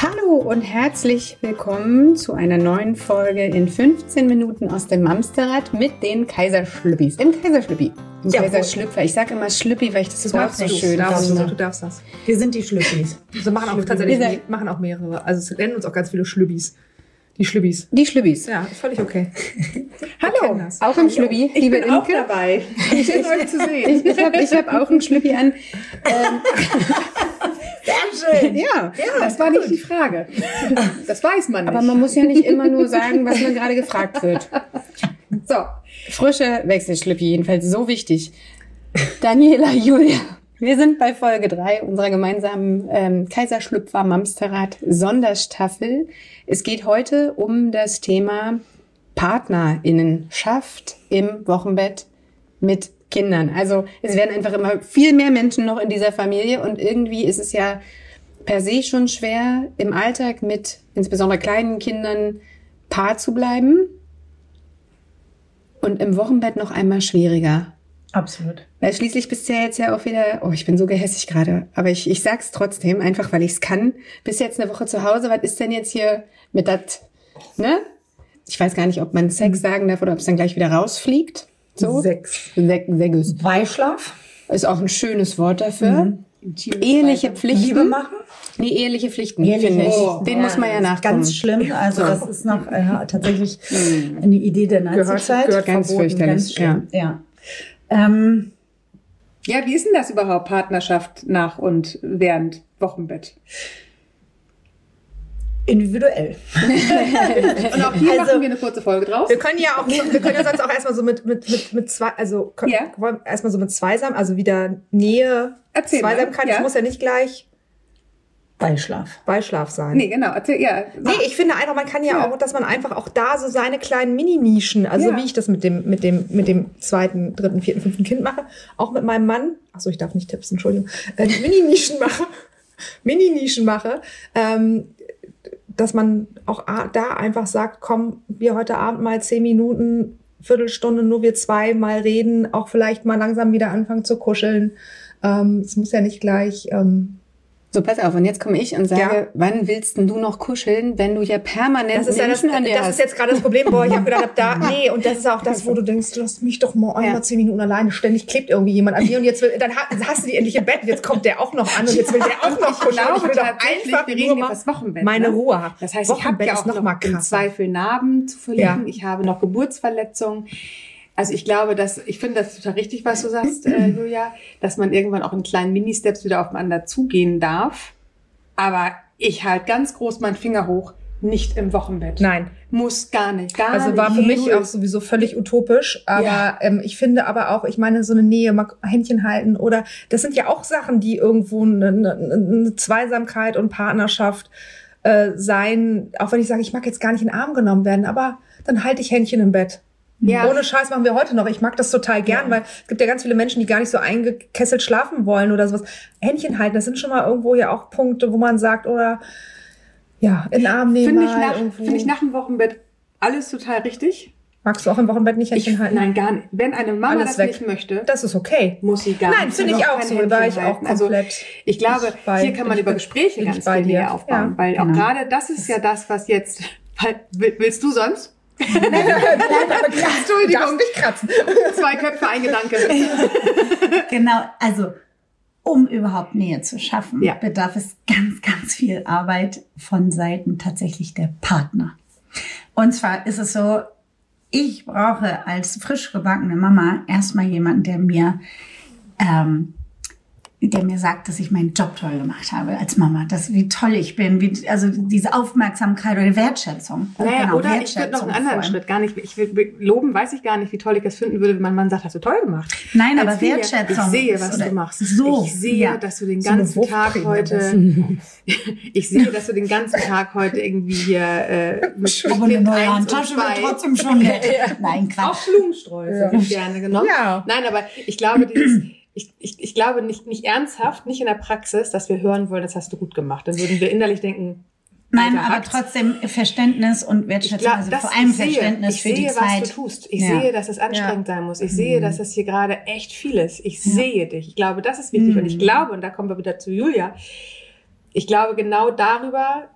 Hallo und herzlich willkommen zu einer neuen Folge in 15 Minuten aus dem Mamsterrad mit den Kaiserschlüppis. Im Kaiserschlüppi. Im Ja, Kaiserschlüpfer. Ich sage immer Schlüppi, weil ich das, Das Wort so du. schön darfst finde. du, darfst das. Wir sind die Schlüppis. So machen auch tatsächlich seid- machen auch mehrere. Also es nennen uns auch ganz viele Schlübbis. Die Schlübbis. Die Schlüppis. Ja, ist völlig okay. Hallo, auch im Schlüppi, Ich liebe bin auch dabei. Schön euch zu sehen. Ich, ich habe ich hab auch einen Schlüppi an. Sehr schön. Ja, das war nicht die Frage. Das weiß man nicht. aber man muss ja nicht immer nur sagen, was man gerade gefragt wird. So, frische Wechselschlüppi, jedenfalls so wichtig. Daniela, Julia, wir sind bei Folge 3 unserer gemeinsamen ähm, Kaiserschlüpfer Mamsterrad Sonderstaffel. Es geht heute um das Thema Partnerinnenschaft im Wochenbett mit Kindern. Also es werden einfach immer viel mehr Menschen noch in dieser Familie und irgendwie ist es ja per se schon schwer, im Alltag mit insbesondere kleinen Kindern Paar zu bleiben und im Wochenbett noch einmal schwieriger. Absolut. Weil schließlich bist du ja jetzt ja auch wieder, oh, ich bin so gehässig gerade, aber ich, ich sag's trotzdem, einfach weil ich's kann. Bist jetzt eine Woche zu Hause, was ist denn jetzt hier mit dat, ne? Ich weiß gar nicht, ob man Sex sagen darf oder ob es dann gleich wieder rausfliegt. So? Sechs. Sek Segus. Beischlaf. Ist auch ein schönes Wort dafür. Eheliche Pflichten. Liebe machen. Nee, eheliche Pflichten, Eheliche- finde ich. Oh, Den muss man ja nachkommen. Ganz schlimm. Also das ist noch äh, tatsächlich eine Idee der Gehört- Nazizeit. gehört Ganz verboten, fürchterlich, Ganz schlimm. Ja. Ähm, Ja, wie ist denn das überhaupt, Partnerschaft nach und während Wochenbett? individuell. Und auch hier Also- machen wir eine kurze Folge draus. Wir können ja auch, wir können ja sonst auch erstmal so mit, mit, mit, mit zwei, also können, Ja. erstmal so mit Zweisam, also wieder Nähe, Erzähl mal, Zweisamkeit, ja. das muss ja nicht gleich Beischlaf. Beischlaf sein. Nee, genau, erzähl, ja. Nee, ich finde einfach, man kann ja, Ja. auch, dass man einfach auch da so seine kleinen Mini-Nischen, also Ja. wie ich das mit dem, mit dem, mit dem zweiten, dritten, vierten, fünften Kind mache, auch mit meinem Mann, achso, ich darf nicht tipsen, Entschuldigung, äh, Mini-Nischen mache, Mini-Nischen mache, ähm, dass man auch da einfach sagt, komm, wir heute Abend mal zehn Minuten, Viertelstunde, nur wir zwei mal reden, auch vielleicht mal langsam wieder anfangen zu kuscheln. Ähm, Es muss ja nicht gleich, ähm, So, pass auf, und jetzt komme ich und sage, Ja. wann willst denn du noch kuscheln, wenn du ja permanent Das ist ja das, an dir das hast? ist jetzt gerade das Problem, boah, ich habe gedacht, da, nee, und das ist auch das, wo du denkst, lass mich doch mal einmal Ja. zehn Minuten alleine, ständig klebt irgendwie jemand an dir und jetzt will, dann ha- hast du die endlich im Bett jetzt kommt der auch noch an und jetzt will der auch noch kuscheln. und ich will doch einfach wir nur reden das Wochenbett. meine ne? Ruhe haben. Das heißt, ich habe Wochenbett ja auch noch noch, mal im. Zweifel Narben zu verlieren. Ja. Ich habe noch Geburtsverletzungen. Also ich glaube, dass ich finde das total richtig, was du sagst, äh, Julia, dass man irgendwann auch in kleinen Mini-Steps wieder aufeinander zugehen darf. Aber ich halt ganz groß meinen Finger hoch, nicht im Wochenbett. Nein, Muss gar nicht, gar also war für mich auch sowieso völlig utopisch, aber Ja. ähm, ich finde aber auch, ich meine, so eine Nähe, mal Händchen halten oder das sind ja auch Sachen, die irgendwo eine, eine, eine Zweisamkeit und Partnerschaft äh, sein, auch wenn ich sage, ich mag jetzt gar nicht in den Arm genommen werden, aber dann halte ich Händchen im Bett. Ja. Ohne Scheiß machen wir heute noch. Ich mag das total gern, weil es gibt ja ganz viele Menschen, die gar nicht so eingekesselt schlafen wollen oder sowas. Händchen halten, das sind schon mal irgendwo ja auch Punkte, wo man sagt, oder ja, in den Arm nehmen. Finde ich, nach, finde ich nach dem Wochenbett alles total richtig. Magst du auch im Wochenbett nicht Händchen Ich, halten? nein, gar nicht. Wenn eine Mama Alles das weg. nicht möchte, Das ist okay. muss sie gar Nein, nicht. finde Und ich auch so. Da war ich auch. Also komplett. ich glaube, Ich hier kann man über Gespräche ganz bei viel aufbauen. Ja, weil auch genau. gerade das ist ja das, was jetzt. Weil, will- willst du sonst? Du darfst mich kratzen. Zwei Köpfe, ein Gedanke. Genau, also um überhaupt Nähe zu schaffen, Ja. bedarf es ganz, ganz viel Arbeit von Seiten tatsächlich der Partner. Und zwar ist es so, ich brauche als frisch gebackene Mama erstmal jemanden, der mir ähm, der mir sagt, dass ich meinen Job toll gemacht habe als Mama, dass wie toll ich bin, wie, also diese Aufmerksamkeit oder Wertschätzung. Naja, Genau, oder ich würde noch einen anderen. Schritt gar nicht. Ich will loben, weiß ich gar nicht, wie toll ich das finden würde, wenn mein Mann sagt, hast du toll gemacht. Nein, Als aber Familie, Wertschätzung Ich sehe, was du machst. so, ich sehe, ja. dass du den So ganzen Tag Wuchtprämie, heute, ich sehe, dass du den ganzen Tag heute irgendwie hier äh, mit, Aber eine neue eins und Handtasche wird zwei- trotzdem schon nett. Nein, Auch Quatsch. Blumensträuße Ja. ja. gerne genommen. Ja. Nein, aber ich glaube, dieses, ich, ich, ich glaube nicht, nicht ernsthaft, nicht in der Praxis, dass wir hören wollen, das hast du gut gemacht. Dann würden wir innerlich denken, Nein, aber hackt's. trotzdem Verständnis und Ich Wertschätzung, glaub, also das- vor allem ich sehe, Verständnis ich für die sehe, Zeit. was du tust. Ich Ja. sehe, dass es anstrengend sein muss. Ich sehe, dass es hier gerade echt viel ist. Ich sehe dich. Ich glaube, das ist wichtig. Und ich glaube, und da kommen wir wieder zu Julia, ich glaube, genau darüber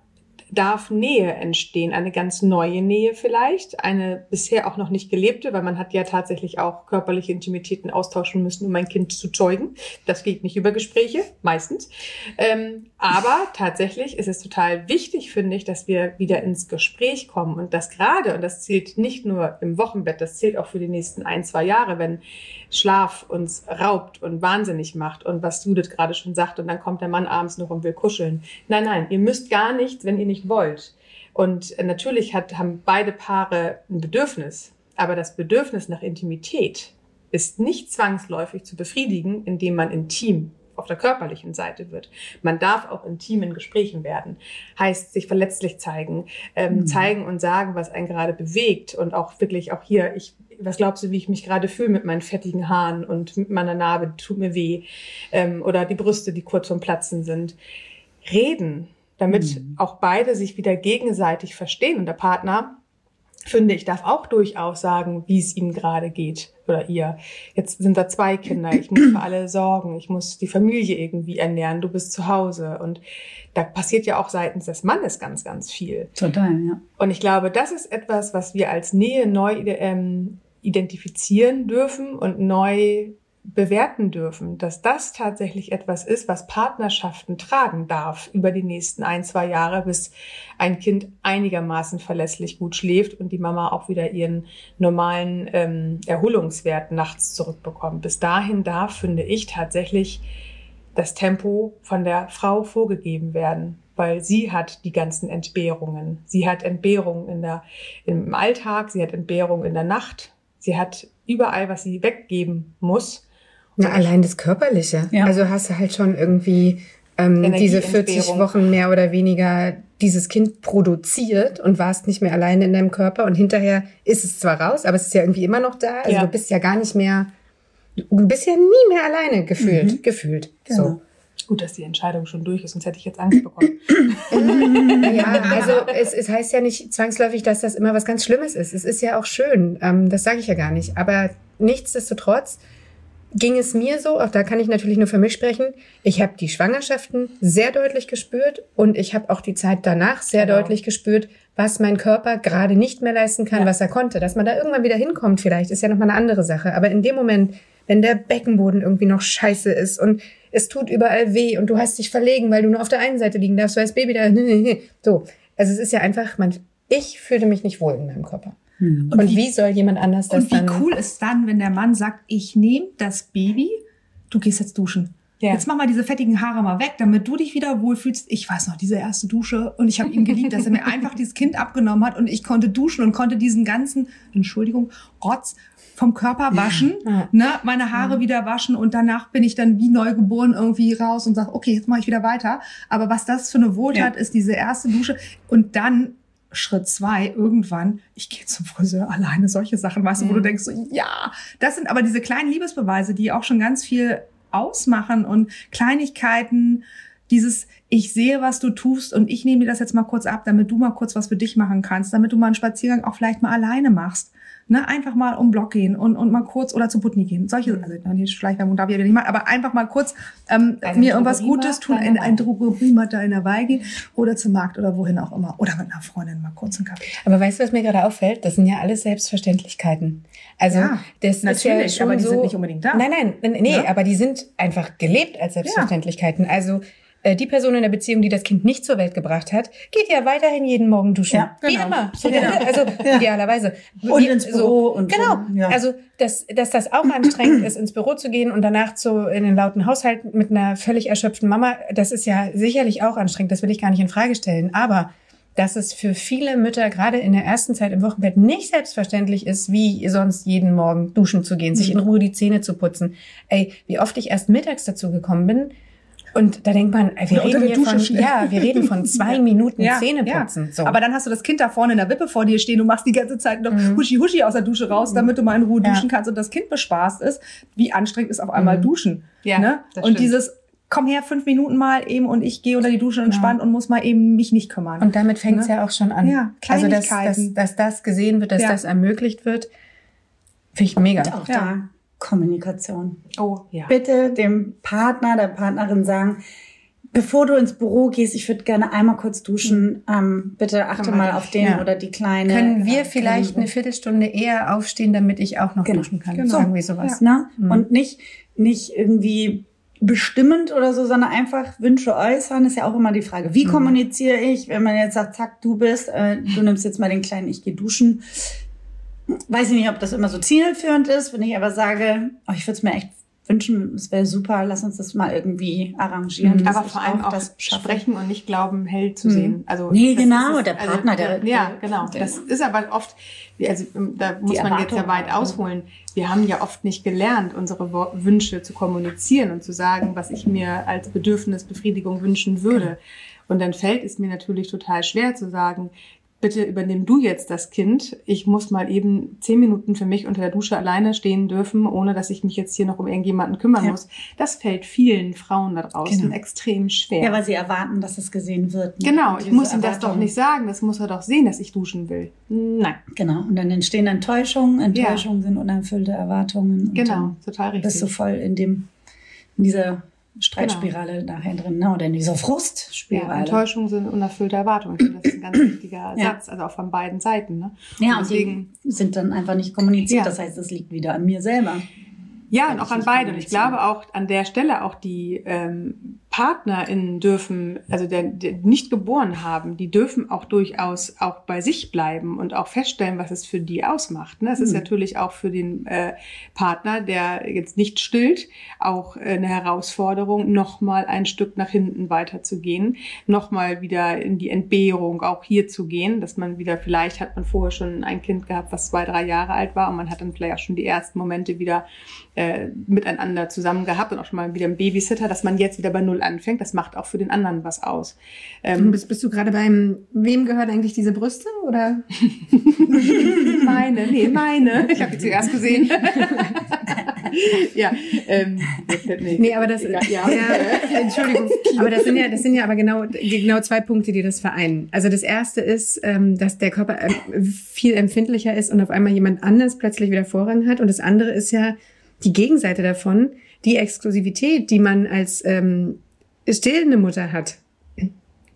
darf Nähe entstehen, eine ganz neue Nähe vielleicht, eine bisher auch noch nicht gelebte, weil man hat ja tatsächlich auch körperliche Intimitäten austauschen müssen, um ein Kind zu zeugen. Das geht nicht über Gespräche, meistens. Ähm, aber tatsächlich ist es total wichtig, finde ich, dass wir wieder ins Gespräch kommen und das gerade, und das zählt nicht nur im Wochenbett, das zählt auch für die nächsten ein, zwei Jahre, wenn Schlaf uns raubt und wahnsinnig macht und was Judith gerade schon sagt und dann kommt der Mann abends noch und will kuscheln. Nein, nein, ihr müsst gar nichts, wenn ihr nicht wollt. Und natürlich hat, haben beide Paare ein Bedürfnis, aber das Bedürfnis nach Intimität ist nicht zwangsläufig zu befriedigen, indem man intim auf der körperlichen Seite wird. Man darf auch intim in Gesprächen werden. Heißt, sich verletzlich zeigen, ähm, zeigen und sagen, was einen gerade bewegt und auch wirklich auch hier, ich, was glaubst du, wie ich mich gerade fühle mit meinen fettigen Haaren und mit meiner Narbe, tut mir weh, ähm, oder die Brüste, die kurz vorm Platzen sind. Reden, damit auch beide sich wieder gegenseitig verstehen. Und der Partner finde ich, darf auch durchaus sagen, wie es ihm gerade geht. Oder ihr. Jetzt sind da zwei Kinder, ich muss für alle sorgen, ich muss die Familie irgendwie ernähren, du bist zu Hause. Und da passiert ja auch seitens des Mannes ganz, ganz viel. Total, ja. Und ich glaube, das ist etwas, was wir als Nähe neu ähm, identifizieren dürfen und neu bewerten dürfen, dass das tatsächlich etwas ist, was Partnerschaften tragen darf über die nächsten ein, zwei Jahre, bis ein Kind einigermaßen verlässlich gut schläft und die Mama auch wieder ihren normalen ähm, Erholungswert nachts zurückbekommt. Bis dahin darf, finde ich, tatsächlich das Tempo von der Frau vorgegeben werden, weil sie hat die ganzen Entbehrungen. Sie hat Entbehrungen in der, im Alltag, sie hat Entbehrungen in der Nacht, sie hat überall, was sie weggeben muss. Na, allein das Körperliche. Ja. Also hast du halt schon irgendwie ähm, diese 40 Energieentbehrung. Wochen mehr oder weniger dieses Kind produziert und warst nicht mehr alleine in deinem Körper und hinterher ist es zwar raus, aber es ist ja irgendwie immer noch da. Also Ja. du bist ja gar nicht mehr, du bist ja nie mehr alleine gefühlt, gefühlt. Genau. Gut, dass die Entscheidung schon durch ist, sonst hätte ich jetzt Angst bekommen. Ja, also es, es heißt ja nicht zwangsläufig, dass das immer was ganz Schlimmes ist. Es ist ja auch schön, ähm, das sage ich ja gar nicht. Aber nichtsdestotrotz ging es mir so, auch da kann ich natürlich nur für mich sprechen, ich habe die Schwangerschaften sehr deutlich gespürt und ich habe auch die Zeit danach sehr Genau. deutlich gespürt, was mein Körper gerade nicht mehr leisten kann, Ja. was er konnte. Dass man da irgendwann wieder hinkommt vielleicht, ist ja nochmal eine andere Sache. Aber in dem Moment, wenn der Beckenboden irgendwie noch scheiße ist und es tut überall weh und du hast dich verlegen, weil du nur auf der einen Seite liegen darfst, weil das Baby da, so. Also es ist ja einfach, man, ich fühle mich nicht wohl in meinem Körper. Und, Und, wie, wie, soll jemand anders das und wie cool ist dann, wenn der Mann sagt, ich nehme das Baby, du gehst jetzt duschen. Ja. Jetzt mach mal diese fettigen Haare mal weg, damit du dich wieder wohlfühlst. Ich weiß noch, diese erste Dusche. Und ich habe ihn geliebt, dass er mir einfach dieses Kind abgenommen hat und ich konnte duschen und konnte diesen ganzen, Entschuldigung, Rotz vom Körper waschen, Ja. ne, meine Haare wieder waschen und danach bin ich dann wie neugeboren irgendwie raus und sage, okay, jetzt mache ich wieder weiter. Aber was das für eine Wohltat ist, diese erste Dusche und dann Schritt zwei, irgendwann, ich gehe zum Friseur alleine, solche Sachen, weißt du, wo du denkst, so, ja, das sind aber diese kleinen Liebesbeweise, die auch schon ganz viel ausmachen und Kleinigkeiten, dieses, ich sehe, was du tust und ich nehme dir das jetzt mal kurz ab, damit du mal kurz was für dich machen kannst, damit du mal einen Spaziergang auch vielleicht mal alleine machst. Ne, einfach mal um Block gehen und, und mal kurz oder zu Putni gehen. Solche, also die Schleichwerbung darf ich ja nicht machen, aber einfach mal kurz ähm, Einen mir irgendwas Gutes tun, in ein Drogeriemarkt da in der Weih gehen oder zum Markt oder wohin auch immer. Oder mit einer Freundin mal kurz einen Kaffee. Aber weißt du, was mir gerade auffällt? Das sind ja alles Selbstverständlichkeiten. Also Ja, das ist ja natürlich, schon aber die so, sind nicht unbedingt da. Nein, nein, nee, Ja. aber die sind einfach gelebt als Selbstverständlichkeiten. Also die Person in der Beziehung, die das Kind nicht zur Welt gebracht hat, geht ja weiterhin jeden Morgen duschen. Ja, Wie genau. immer. So, Ja. Also idealerweise. Und Wie- ins Büro und genau. so, ja. Also dass, dass das auch anstrengend ist, ins Büro zu gehen und danach zu in den lauten Haushalt mit einer völlig erschöpften Mama, das ist ja sicherlich auch anstrengend. Das will ich gar nicht in Frage stellen. Aber dass es für viele Mütter gerade in der ersten Zeit im Wochenbett nicht selbstverständlich ist, wie sonst jeden Morgen duschen zu gehen, sich in Ruhe die Zähne zu putzen. Ey, wie oft ich erst mittags dazu gekommen bin Und da denkt man, wir unter reden hier Dusche von, schnell. ja, wir reden von zwei Minuten Zähneputzen. So. Aber dann hast du das Kind da vorne in der Wippe vor dir stehen, du machst die ganze Zeit noch Mhm. huschi huschi aus der Dusche raus, damit du mal in Ruhe Ja. duschen kannst und das Kind bespaßt ist. Wie anstrengend ist auf einmal Mhm. Duschen. Ja, ne? das Und stimmt. dieses, komm her, fünf Minuten mal eben und ich gehe unter die Dusche entspannt und muss mal eben mich nicht kümmern. Und damit fängt es Ne? ja auch schon an. Ja, also, dass, dass, dass das gesehen wird, dass Ja. das ermöglicht wird, finde ich mega. Und auch Ja. da Kommunikation. Oh, ja. Bitte dem Partner, der Partnerin sagen, bevor du ins Büro gehst, ich würde gerne einmal kurz duschen. Ähm, bitte achte mal auf den Ja. oder die Kleine. Können wir Ja, vielleicht eine Viertelstunde eher aufstehen, damit ich auch noch Genau. duschen kann? Genau. Irgendwie sowas. Ne? Mhm. Und nicht, nicht irgendwie bestimmend oder so, sondern einfach Wünsche äußern, ist ja auch immer die Frage, wie Mhm. kommuniziere ich, wenn man jetzt sagt, zack, du bist, äh, du nimmst jetzt mal den Kleinen, ich gehe duschen. Weiß ich nicht, ob das immer so zielführend ist, wenn ich aber sage, oh, ich würde es mir echt wünschen, es wäre super, lass uns das mal irgendwie arrangieren. Mhm. Aber vor allem auch das schaffe. sprechen und nicht glauben, hell zu Mhm. sehen. Also Nee, das genau, ist der Partner, der- ja, der- genau. der- Das ist aber oft, also ähm, da muss man jetzt ja weit auch, ausholen. Wir haben ja oft nicht gelernt, unsere Wünsche zu kommunizieren und zu sagen, was ich mir als Bedürfnisbefriedigung wünschen würde. Und dann fällt es mir natürlich total schwer zu sagen, bitte übernimm du jetzt das Kind. Ich muss mal eben zehn Minuten für mich unter der Dusche alleine stehen dürfen, ohne dass ich mich jetzt hier noch um irgendjemanden kümmern Ja. muss. Das fällt vielen Frauen da draußen Genau. extrem schwer. Ja, weil sie erwarten, dass es gesehen wird. ne? Genau, ich muss ihm das doch nicht sagen. Das muss er doch sehen, dass ich duschen will. Nein, Genau, und dann entstehen Enttäuschungen. Enttäuschungen sind unerfüllte Erwartungen. Genau, total richtig. bist du voll in dem, in dieser Streitspirale nachher drin, ne? oder in dieser ja, Frustspirale. Enttäuschungen sind unerfüllte Erwartungen. Finde, das ist ein ganz wichtiger Ja. Satz, also auch von beiden Seiten. Ne? Ja, Und und deswegen, die sind dann einfach nicht kommuniziert. Ja. Das heißt, es liegt wieder an mir selber. ja, und auch an nicht beide. Und ich glaube auch an der Stelle auch die ähm, PartnerInnen dürfen, also der, der nicht geboren haben, die dürfen auch durchaus auch bei sich bleiben und auch feststellen, was es für die ausmacht. Ne? Es ist Mhm. natürlich auch für den äh, Partner, der jetzt nicht stillt, auch äh, eine Herausforderung, nochmal ein Stück nach hinten weiterzugehen, nochmal wieder in die Entbehrung auch hier zu gehen, dass man wieder, vielleicht hat man vorher schon ein Kind gehabt, was zwei, drei Jahre alt war und man hat dann vielleicht auch schon die ersten Momente wieder äh, miteinander zusammen gehabt und auch schon mal wieder ein Babysitter, dass man jetzt wieder bei Null anfängt, das macht auch für den anderen was aus. Ähm, Bist, bist du gerade beim, wem gehört eigentlich diese Brüste? Oder? meine, nee, meine. Ich habe die zuerst gesehen. ja, ähm, mir- Nee, aber das, Egal, ja, ja. Entschuldigung. Aber das sind ja, das sind ja aber genau, genau zwei Punkte, die das vereinen. Also das erste ist, ähm, dass der Körper ähm, viel empfindlicher ist und auf einmal jemand anders plötzlich wieder Vorrang hat. Und das andere ist ja die Gegenseite davon, die Exklusivität, die man als ähm, stillende Mutter hat.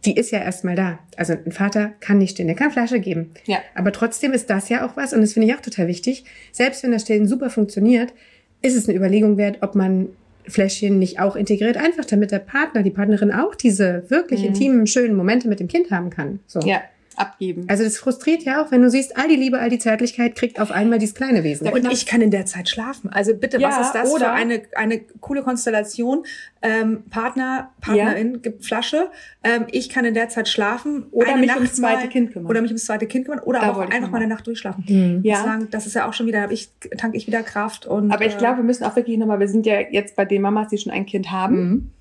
Die ist ja erstmal da. Also ein Vater kann nicht stillen, der kann Flasche geben. Ja. Aber trotzdem ist das ja auch was, und das finde ich auch total wichtig. Selbst wenn das Stillen super funktioniert, ist es eine Überlegung wert, ob man Fläschchen nicht auch integriert, einfach damit der Partner, die Partnerin auch diese wirklich Mhm. intimen, schönen Momente mit dem Kind haben kann. So. ja, abgeben. Also das frustriert ja auch, wenn du siehst, all die Liebe, all die Zärtlichkeit kriegt auf einmal dieses kleine Wesen. Und ich kann in der Zeit schlafen. Also bitte, Ja, was ist das oder- für eine, eine coole Konstellation? Ähm, Partner, Partnerin gibt Flasche. Ähm, ich kann in der Zeit schlafen. Oder mich Nacht ums zweite mal- Kind kümmern. Oder mich ums zweite Kind kümmern. Oder Da auch einfach mal eine. Nacht durchschlafen. Hm. Ja. Sagen, das ist ja auch schon wieder, hab ich, tank ich wieder Kraft und. Aber ich äh, glaube, wir müssen auch wirklich nochmal, wir sind ja jetzt bei den Mamas, die schon ein Kind haben. Mhm.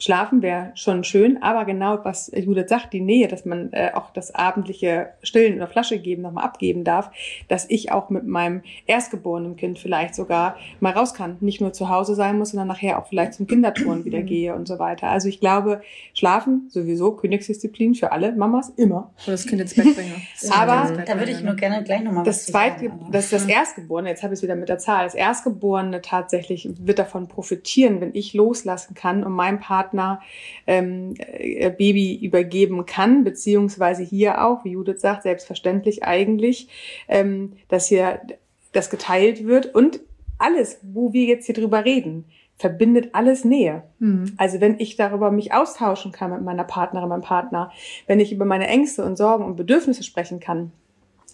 Schlafen wäre schon schön, aber genau was Judith sagt, die Nähe, dass man äh, auch das abendliche Stillen oder Flasche geben nochmal abgeben darf, dass ich auch mit meinem erstgeborenen Kind vielleicht sogar mal raus kann, nicht nur zu Hause sein muss, sondern nachher auch vielleicht zum Kindertouren wieder gehe und so weiter. Also ich glaube, Schlafen sowieso Königsdisziplin für alle Mamas immer. Oder das Kind ins Bett bringen. Aber- Da würde ich nur gerne gleich nochmal Das zweite, das ist das Erstgeborene, jetzt habe ich es wieder mit der Zahl, das Erstgeborene tatsächlich wird davon profitieren, wenn ich loslassen kann und meinem Partner ähm, äh, Baby übergeben kann, beziehungsweise hier auch, wie Judith sagt, selbstverständlich eigentlich, ähm, dass hier das geteilt wird und alles, wo wir jetzt hier drüber reden, verbindet alles Nähe. Mhm. Also wenn ich darüber mich austauschen kann mit meiner Partnerin, meinem Partner, wenn ich über meine Ängste und Sorgen und Bedürfnisse sprechen kann,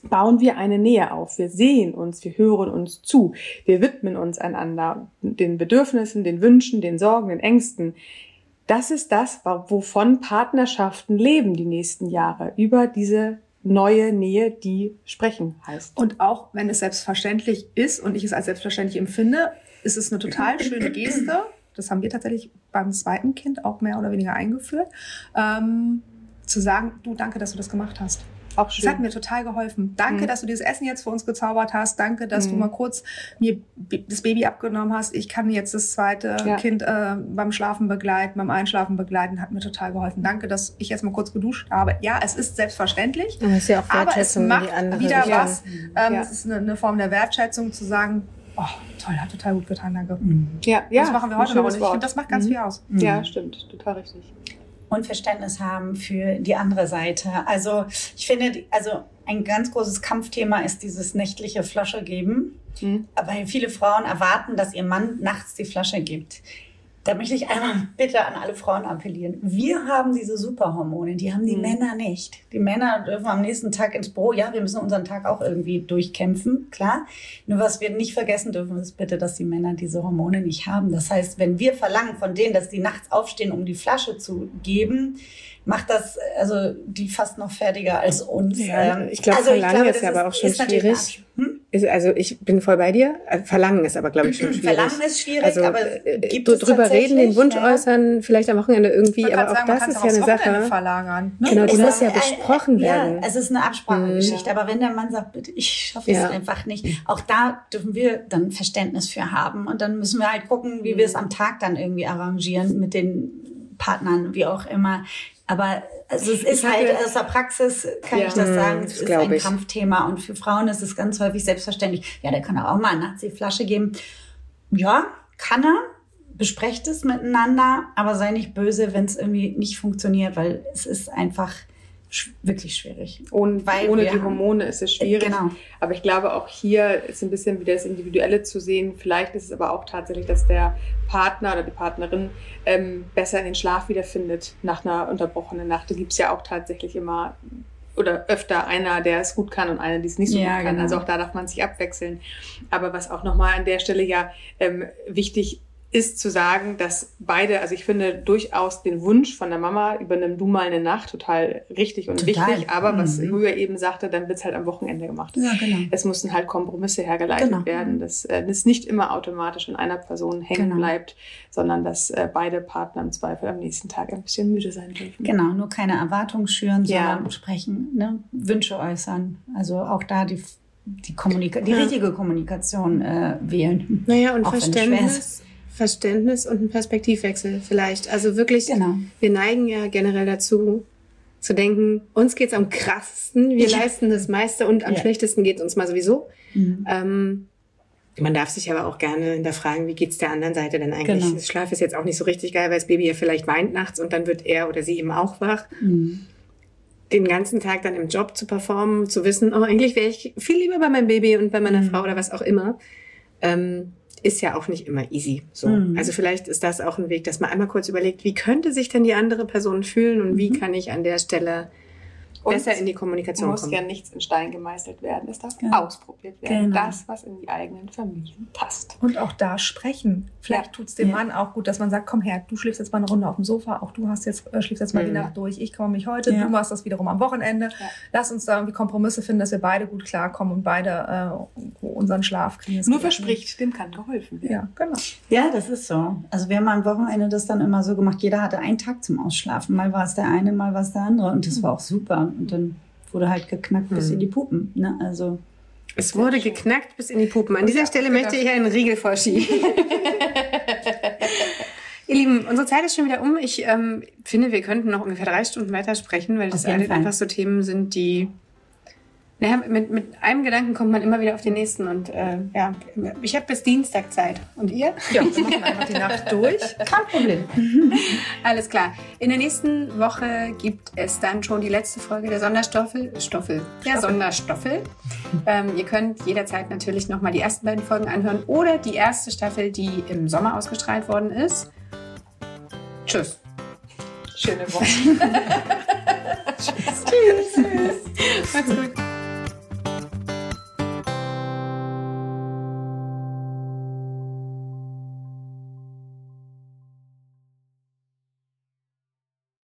bauen wir eine Nähe auf. Wir sehen uns, wir hören uns zu, wir widmen uns einander, den Bedürfnissen, den Wünschen, den Sorgen, den Ängsten. Das ist das, wovon Partnerschaften leben die nächsten Jahre, über diese neue Nähe, die sprechen heißt. Und auch wenn es selbstverständlich ist und ich es als selbstverständlich empfinde, ist es eine total schöne Geste, das haben wir tatsächlich beim zweiten Kind auch mehr oder weniger eingeführt, ähm, zu sagen, du, danke, dass du das gemacht hast. Auch Das hat schön. mir total geholfen. Danke, Mhm. dass du dieses Essen jetzt für uns gezaubert hast. Danke, dass du Mhm. mal kurz mir das Baby abgenommen hast. Ich kann jetzt das zweite Ja. Kind äh, beim Schlafen begleiten, beim Einschlafen begleiten. Hat mir total geholfen. Danke, dass ich jetzt mal kurz geduscht habe. Ja, es ist selbstverständlich. Aber es ist ja auch Aber es macht wieder Richtung. was. Ähm, Ja. Es ist eine, eine Form der Wertschätzung zu sagen, oh, toll, hat total gut getan, danke. Ja, ja. das machen wir heute noch. Und ich finde, das macht ganz Mhm. viel aus. Ja, stimmt. Total richtig. Und Verständnis haben für die andere Seite. Also ich finde, also ein ganz großes Kampfthema ist dieses nächtliche Flasche geben, Mhm. weil viele Frauen erwarten, dass ihr Mann nachts die Flasche gibt. Da möchte ich einmal bitte an alle Frauen appellieren. Wir haben diese Superhormone, die haben die Mhm. Männer nicht. Die Männer dürfen am nächsten Tag ins Büro. Ja, wir müssen unseren Tag auch irgendwie durchkämpfen, klar. Nur was wir nicht vergessen dürfen, ist bitte, dass die Männer diese Hormone nicht haben. Das heißt, wenn wir verlangen von denen, dass die nachts aufstehen, um die Flasche zu geben, macht das also die fast noch fertiger als uns. Ja, Ähm, ich glaube, also Verlangen ist ja aber auch schon schwierig. Hm? Ist, also ich bin voll bei dir. Äh, Verlangen ist aber, glaube ich, schon schwierig. Verlangen ist schwierig, also, aber äh, gibt so es drüber reden, den Wunsch ja. äußern, vielleicht am Wochenende irgendwie, aber auch sagen, das ist ja eine Sache. verlagern. Ne? Genau, die muss ja ein- besprochen werden. Ja, es ist eine Absprachegeschichte. Aber wenn der Mann sagt, bitte, ich schaffe es Ja. einfach nicht, auch da dürfen wir dann Verständnis für haben. Und dann müssen wir halt gucken, wie wir es am Tag dann irgendwie arrangieren mit den Partnern, wie auch immer. Aber also es ist halt aus der Praxis, kann Ja. ich das Mm, sagen, das es ist glaub ein ich. Kampfthema. Und für Frauen ist es ganz häufig selbstverständlich. Ja, der kann auch mal nachts die Flasche geben. Ja, kann er. Besprecht es miteinander, aber sei nicht böse, wenn es irgendwie nicht funktioniert, weil es ist einfach sch wirklich schwierig. Und Weil ohne die Hormone ist es schwierig. Genau. Aber ich glaube, auch hier ist ein bisschen wieder das Individuelle zu sehen. Vielleicht ist es aber auch tatsächlich, dass der Partner oder die Partnerin ähm, besser in den Schlaf wiederfindet nach einer unterbrochenen Nacht. Da gibt es ja auch tatsächlich immer oder öfter einer, der es gut kann und einer, die es nicht so Ja, gut kann. genau. Also auch da darf man sich abwechseln. Aber was auch nochmal an der Stelle ja ähm, wichtig ist zu sagen, dass beide, also ich finde durchaus den Wunsch von der Mama, übernimm du mal eine Nacht, total richtig und Total. wichtig. Aber was Mhm. Julia eben sagte, dann wird's halt am Wochenende gemacht. Ja, genau. Es mussten halt Kompromisse hergeleitet Genau. werden, dass äh, das nicht immer automatisch an einer Person hängen Genau. bleibt, sondern dass äh, beide Partner im Zweifel am nächsten Tag ein bisschen müde sein dürfen. Genau, nur keine Erwartung schüren, Ja. sondern sprechen, ne? Wünsche äußern. Also auch da die, die, Kommunika die Ja. richtige Kommunikation äh, wählen. Naja, und Auch wenn es schwer Verständnis, Verständnis und ein Perspektivwechsel vielleicht. Also wirklich, Genau. wir neigen ja generell dazu, zu denken, uns geht's am krassesten, wir Ja. leisten das meiste und am Ja. schlechtesten geht's uns mal sowieso. Mhm. Ähm, man darf sich aber auch gerne hinterfragen, wie geht's der anderen Seite denn eigentlich? Genau. Das Schlaf ist jetzt auch nicht so richtig geil, weil das Baby ja vielleicht weint nachts und dann wird er oder sie eben auch wach. Mhm. Den ganzen Tag dann im Job zu performen, zu wissen, oh, eigentlich wäre ich viel lieber bei meinem Baby und bei meiner Mhm. Frau oder was auch immer, ähm, ist ja auch nicht immer easy. So. Mhm. Also vielleicht ist das auch ein Weg, dass man einmal kurz überlegt, wie könnte sich denn die andere Person fühlen und wie Mhm. kann ich an der Stelle Und besser in die Es Kommunikation muss kommen. ja nichts in Stein gemeißelt werden. Es darf Genau. ausprobiert werden. Genau. Das, was in die eigenen Familien passt. Und auch da sprechen. Vielleicht Ja. tut's dem Ja. Mann auch gut, dass man sagt, komm her, du schläfst jetzt mal eine Runde auf dem Sofa, auch du hast jetzt, äh, schläfst jetzt mal die Mhm. Nacht durch, ich komme mich heute, Ja. du machst das wiederum am Wochenende. Ja. Lass uns da irgendwie Kompromisse finden, dass wir beide gut klarkommen und beide äh, unseren Schlaf kriegen. Nur verspricht, dem kann geholfen werden. Ja, genau. Ja, das ist so. Also wir haben am Wochenende das dann immer so gemacht, jeder hatte einen Tag zum Ausschlafen. Mal war es der eine, mal war es der andere. Und das war auch super. Und dann wurde halt geknackt bis Mhm. in die Pupen. Ne? Also Es wurde geknackt bis in die Puppen. An dieser Stelle genau. möchte ich einen Riegel vorschieben. Ihr Lieben, unsere Zeit ist schon wieder um. Ich ähm, finde, wir könnten noch ungefähr drei Stunden weiter sprechen, weil das alle einfach so Themen sind, die. Naja, mit, mit einem Gedanken kommt man immer wieder auf den nächsten. Und äh, ja, ich habe bis Dienstag Zeit. Und ihr? Ja, wir machen einfach die Nacht durch. kein Problem. Alles klar. In der nächsten Woche gibt es dann schon die letzte Folge der Sonderstoffel. Stoffel. Der Sonderstoffel. Ähm, ihr könnt jederzeit natürlich nochmal die ersten beiden Folgen anhören oder die erste Staffel, die im Sommer ausgestrahlt worden ist. Tschüss. Schöne Woche. Macht's gut.